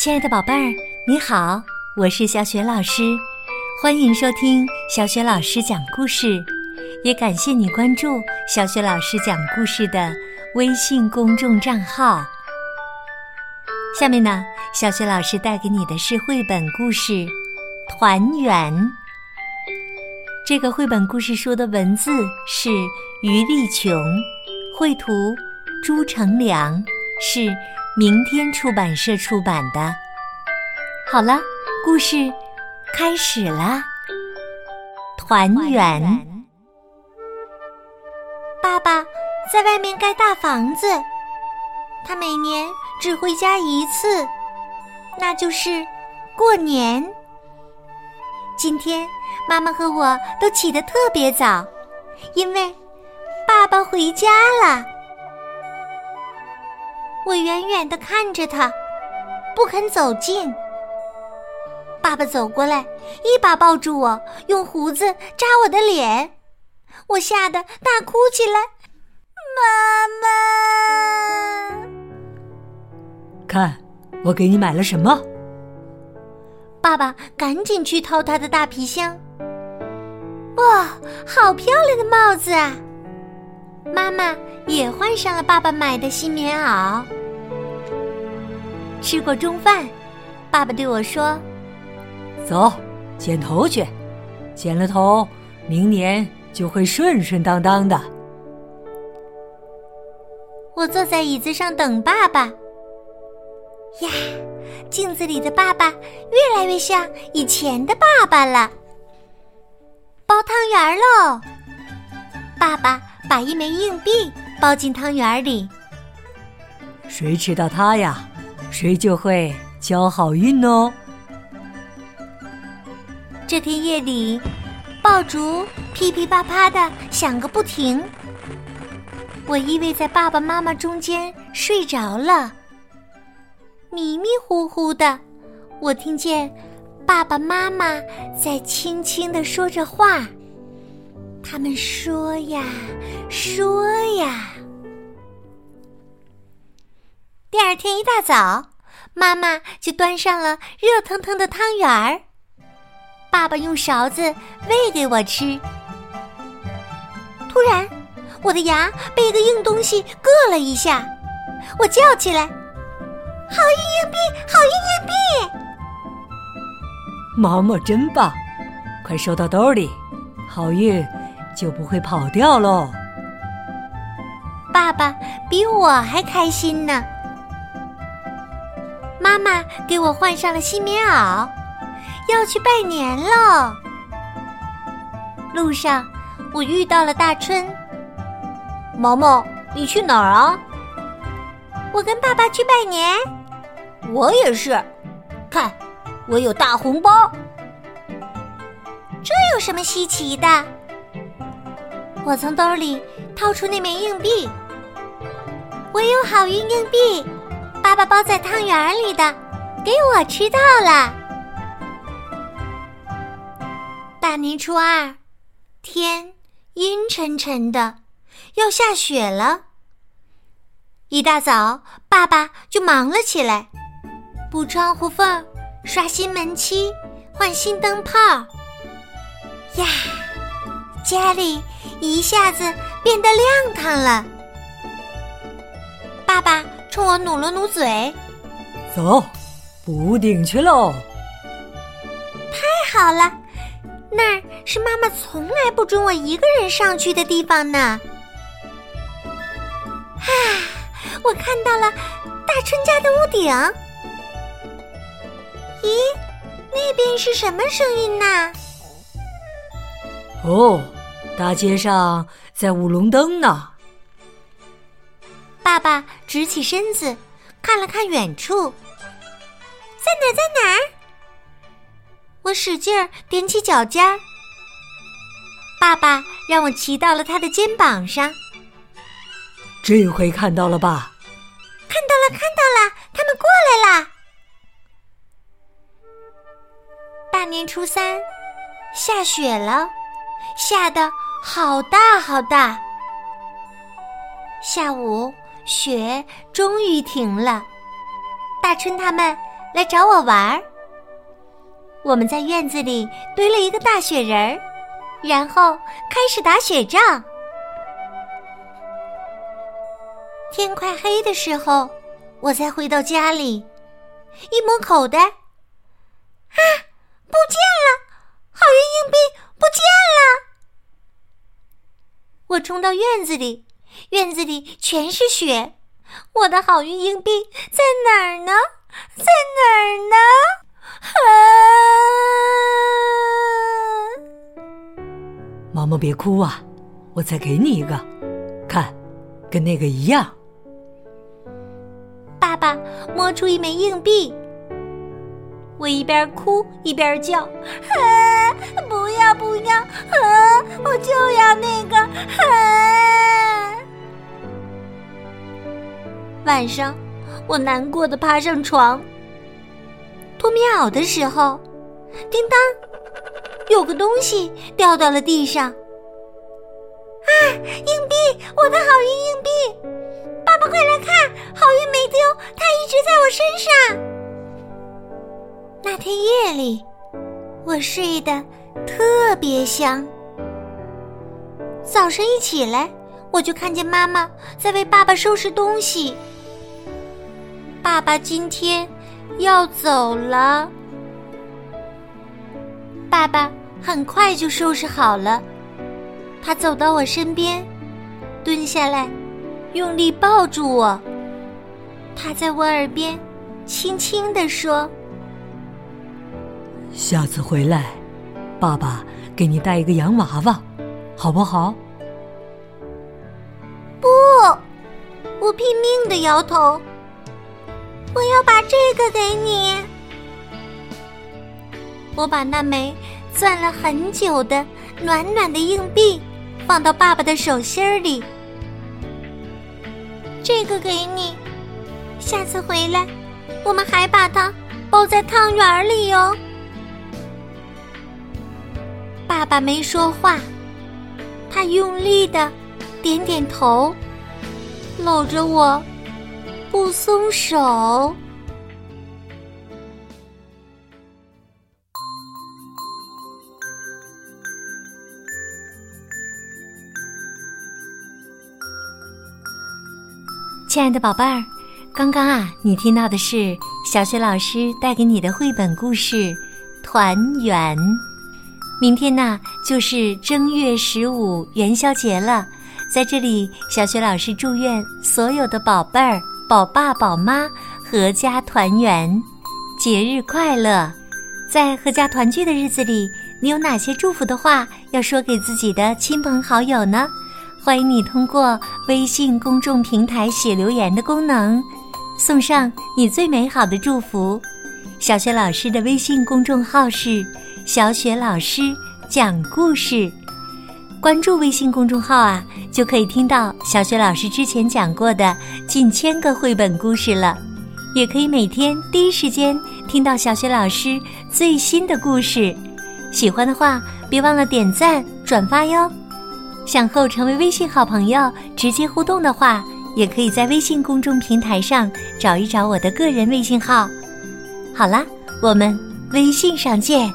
亲爱的宝贝儿，你好，我是小雪老师，欢迎收听小雪老师讲故事，也感谢你关注小雪老师讲故事的微信公众账号。下面呢，小雪老师带给你的是绘本故事《团圆》。这个绘本故事书的文字是于丽琼，绘图朱成良，是。明天出版社出版的。好了，故事开始啦。团圆。爸爸在外面盖大房子，他每年只回家一次，那就是过年。今天妈妈和我都起得特别早，因为爸爸回家了。我远远的看着他，不肯走近。爸爸走过来，一把抱住我，用胡子扎我的脸，我吓得大哭起来。妈妈，看，我给你买了什么？爸爸赶紧去掏他的大皮箱。哇，好漂亮的帽子啊！妈妈也换上了爸爸买的新棉袄。吃过中饭，爸爸对我说：“走，剪头去，剪了头，明年就会顺顺当当的。”我坐在椅子上等爸爸。呀，镜子里的爸爸越来越像以前的爸爸了。包汤圆喽！爸爸把一枚硬币包进汤圆里。谁吃到它呀？谁就会交好运哦。这天夜里，爆竹噼噼啪啪的响个不停。我依偎在爸爸妈妈中间睡着了。迷迷糊糊的，我听见爸爸妈妈在轻轻的说着话。他们说呀，说呀。第二天一大早，妈妈就端上了热腾腾的汤圆儿，爸爸用勺子喂给我吃。突然，我的牙被一个硬东西硌了一下，我叫起来：“好运硬币，好运硬币！”毛毛真棒，快收到兜里，好运就不会跑掉喽。爸爸比我还开心呢。妈妈给我换上了新棉袄，要去拜年喽。路上，我遇到了大春。毛毛，你去哪儿啊？我跟爸爸去拜年。我也是。看，我有大红包。这有什么稀奇的？我从兜里掏出那枚硬币。我有好运硬币。爸爸包在汤圆里的，给我吃到了。大年初二，天阴沉沉的，要下雪了。一大早，爸爸就忙了起来，补窗户缝，刷新门漆，换新灯泡。呀，家里一下子变得亮堂了。爸爸。冲我努了努嘴，走，补顶去喽！太好了，那儿是妈妈从来不准我一个人上去的地方呢。啊，我看到了大春家的屋顶。咦，那边是什么声音呢？哦，大街上在舞龙灯呢。爸爸直起身子，看了看远处，在哪，在哪儿？我使劲儿踮起脚尖儿。爸爸让我骑到了他的肩膀上。这回看到了吧？看到了，看到了，他们过来啦！大年初三，下雪了，下的好大好大。下午。雪终于停了，大春他们来找我玩儿。我们在院子里堆了一个大雪人儿，然后开始打雪仗。天快黑的时候，我才回到家里，一摸口袋，啊，不见了！好运硬币不见了！我冲到院子里，院子里全是雪，我的好运硬币在哪儿呢？在哪儿呢？啊！毛毛别哭啊，我再给你一个，看，跟那个一样。爸爸摸出一枚硬币，我一边哭一边叫：“啊，晚上，我难过的爬上床。脱棉袄的时候，叮当，有个东西掉到了地上。啊，硬币！我的好运硬币！爸爸，快来看，好运没丢，它一直在我身上。那天夜里，我睡得特别香。早上一起来，我就看见妈妈在为爸爸收拾东西。爸爸今天。要走了，爸爸很快就收拾好了。他走到我身边，蹲下来，用力抱住我。他在我耳边轻轻地说：“下次回来，爸爸给你带一个洋娃娃，好不好？”不，我拼命的摇头。我要把这个给你。我把那枚攥了很久的暖暖的硬币放到爸爸的手心里。这个给你，下次回来，我们还把它包在汤圆里哟。爸爸没说话，他用力的点点头，搂着我。不松手。亲爱的宝贝儿，刚刚啊，你听到的是小雪老师带给你的绘本故事《团圆》。明天呢，就是正月十五元宵节了，在这里，小雪老师祝愿所有的宝贝儿。宝爸宝妈阖家团圆，节日快乐！在阖家团聚的日子里，你有哪些祝福的话要说给自己的亲朋好友呢？欢迎你通过微信公众平台写留言的功能，送上你最美好的祝福。小雪老师的微信公众号是“小雪老师讲故事”，关注微信公众号啊。就可以听到小雪老师之前讲过的近千个绘本故事了，也可以每天第一时间听到小雪老师最新的故事。喜欢的话，别忘了点赞转发哟。想和我成为微信好朋友，直接互动的话，也可以在微信公众平台上找一找我的个人微信号。好啦，我们微信上见。